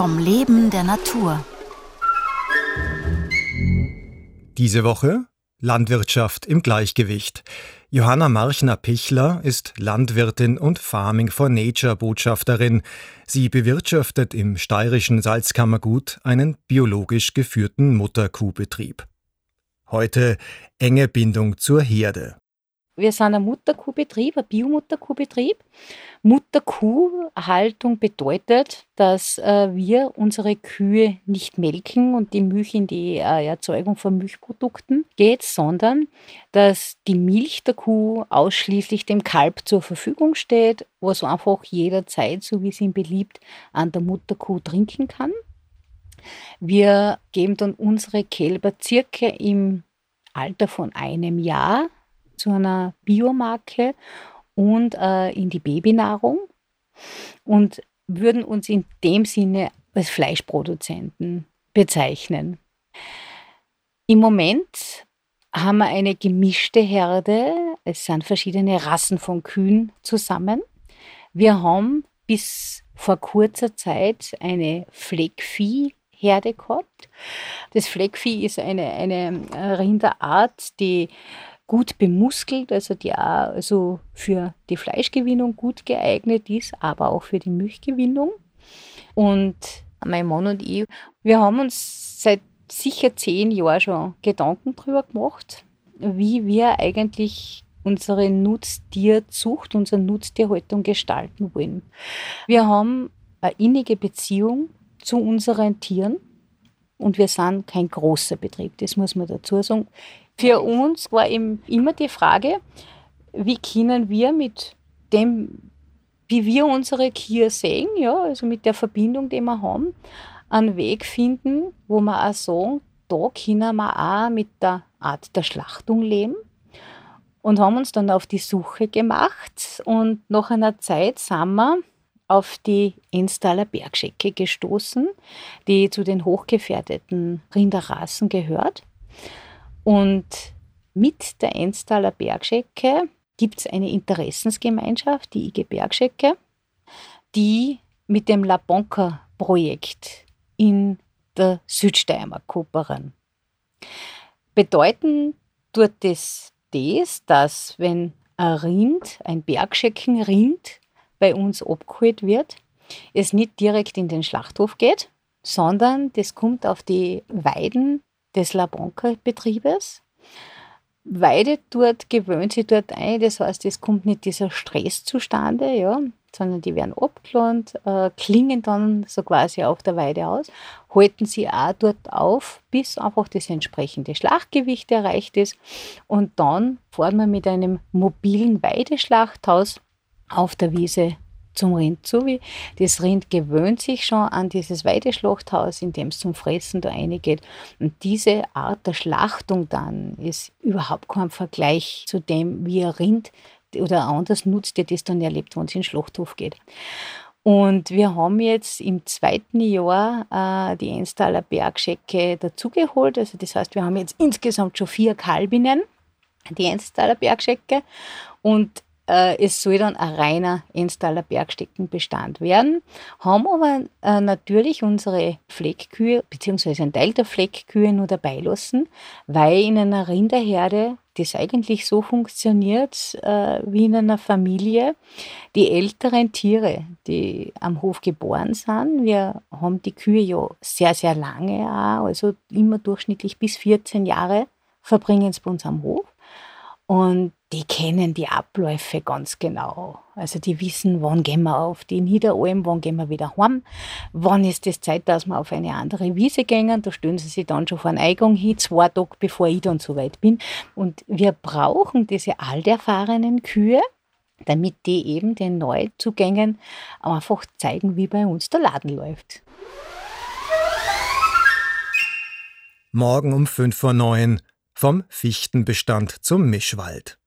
Vom Leben der Natur. Diese Woche Landwirtschaft im Gleichgewicht. Johanna Marchner-Pichler ist Landwirtin und Farming for Nature Botschafterin. Sie bewirtschaftet im steirischen Salzkammergut einen biologisch geführten Mutterkuhbetrieb. Heute enge Bindung zur Herde. Wir sind ein Mutterkuhbetrieb, ein Biomutterkuhbetrieb. Mutterkuhhaltung bedeutet, dass äh, wir unsere Kühe nicht melken und die Milch in die äh, Erzeugung von Milchprodukten geht, sondern dass die Milch der Kuh ausschließlich dem Kalb zur Verfügung steht, was einfach jederzeit, so wie es ihm beliebt, an der Mutterkuh trinken kann. Wir geben dann unsere Kälber circa im Alter von einem Jahr zu einer Biomarke und äh, in die Babynahrung und würden uns in dem Sinne als Fleischproduzenten bezeichnen. Im Moment haben wir eine gemischte Herde. Es sind verschiedene Rassen von Kühen zusammen. Wir haben bis vor kurzer Zeit eine Fleckviehherde gehabt. Das Fleckvieh ist eine, eine Rinderart, die gut bemuskelt, also die auch also für die Fleischgewinnung gut geeignet ist, aber auch für die Milchgewinnung. Und mein Mann und ich, wir haben uns seit sicher zehn Jahren schon Gedanken darüber gemacht, wie wir eigentlich unsere Nutztierzucht, unsere Nutztierhaltung gestalten wollen. Wir haben eine innige Beziehung zu unseren Tieren und wir sind kein großer Betrieb, das muss man dazu sagen. Für uns war eben immer die Frage, wie können wir mit dem, wie wir unsere Kier sehen, ja, also mit der Verbindung, die wir haben, einen Weg finden, wo wir auch sagen, da können wir auch mit der Art der Schlachtung leben. Und haben uns dann auf die Suche gemacht. Und nach einer Zeit sind wir auf die Enstaler Bergschecke gestoßen, die zu den hochgefährdeten Rinderrassen gehört. Und mit der Enstaler Bergschecke gibt es eine Interessensgemeinschaft, die IG Bergschecke, die mit dem La Bonca-Projekt in der Südsteiermark kooperieren. Bedeuten tut das das, dass wenn ein Rind, ein Bergscheckenrind bei uns abgeholt wird, es nicht direkt in den Schlachthof geht, sondern das kommt auf die Weiden des Labonka-Betriebes. Weidet dort, gewöhnt sich dort ein, das heißt, es kommt nicht dieser Stress zustande, ja, sondern die werden abgelohnt, äh, klingen dann so quasi auf der Weide aus, halten sie auch dort auf, bis einfach das entsprechende Schlachtgewicht erreicht ist und dann fahren wir mit einem mobilen Weideschlachthaus auf der Wiese zum Rind zu. Das Rind gewöhnt sich schon an dieses Weideschlachthaus, in dem es zum Fressen da reingeht. Und diese Art der Schlachtung dann ist überhaupt kein Vergleich zu dem, wie ein Rind oder anders nutzt, der das dann erlebt, wenn es in den Schlachthof geht. Und wir haben jetzt im zweiten Jahr äh, die Enstaler Bergschecke dazugeholt. Also das heißt, wir haben jetzt insgesamt schon vier Kalbinnen, die Enstaler Bergschecke. Und äh, es soll dann ein reiner Enstaler Bergsteckenbestand werden, haben aber äh, natürlich unsere Fleckkühe beziehungsweise ein Teil der Fleckkühe nur dabei lassen, weil in einer Rinderherde das eigentlich so funktioniert äh, wie in einer Familie. Die älteren Tiere, die am Hof geboren sind, wir haben die Kühe ja sehr, sehr lange auch, also immer durchschnittlich bis 14 Jahre verbringen sie bei uns am Hof. Und die kennen die Abläufe ganz genau. Also die wissen, wann gehen wir auf die Niederalm, wann gehen wir wieder heim, wann ist es Zeit, dass wir auf eine andere Wiese gehen. Da stellen sie sich dann schon vor den Eingang hin, zwei Tage bevor ich dann so weit bin. Und wir brauchen diese alterfahrenen Kühe, damit die eben den Neuzugängen einfach zeigen, wie bei uns der Laden läuft. Morgen um 5 vor 9 vom Fichtenbestand zum Mischwald.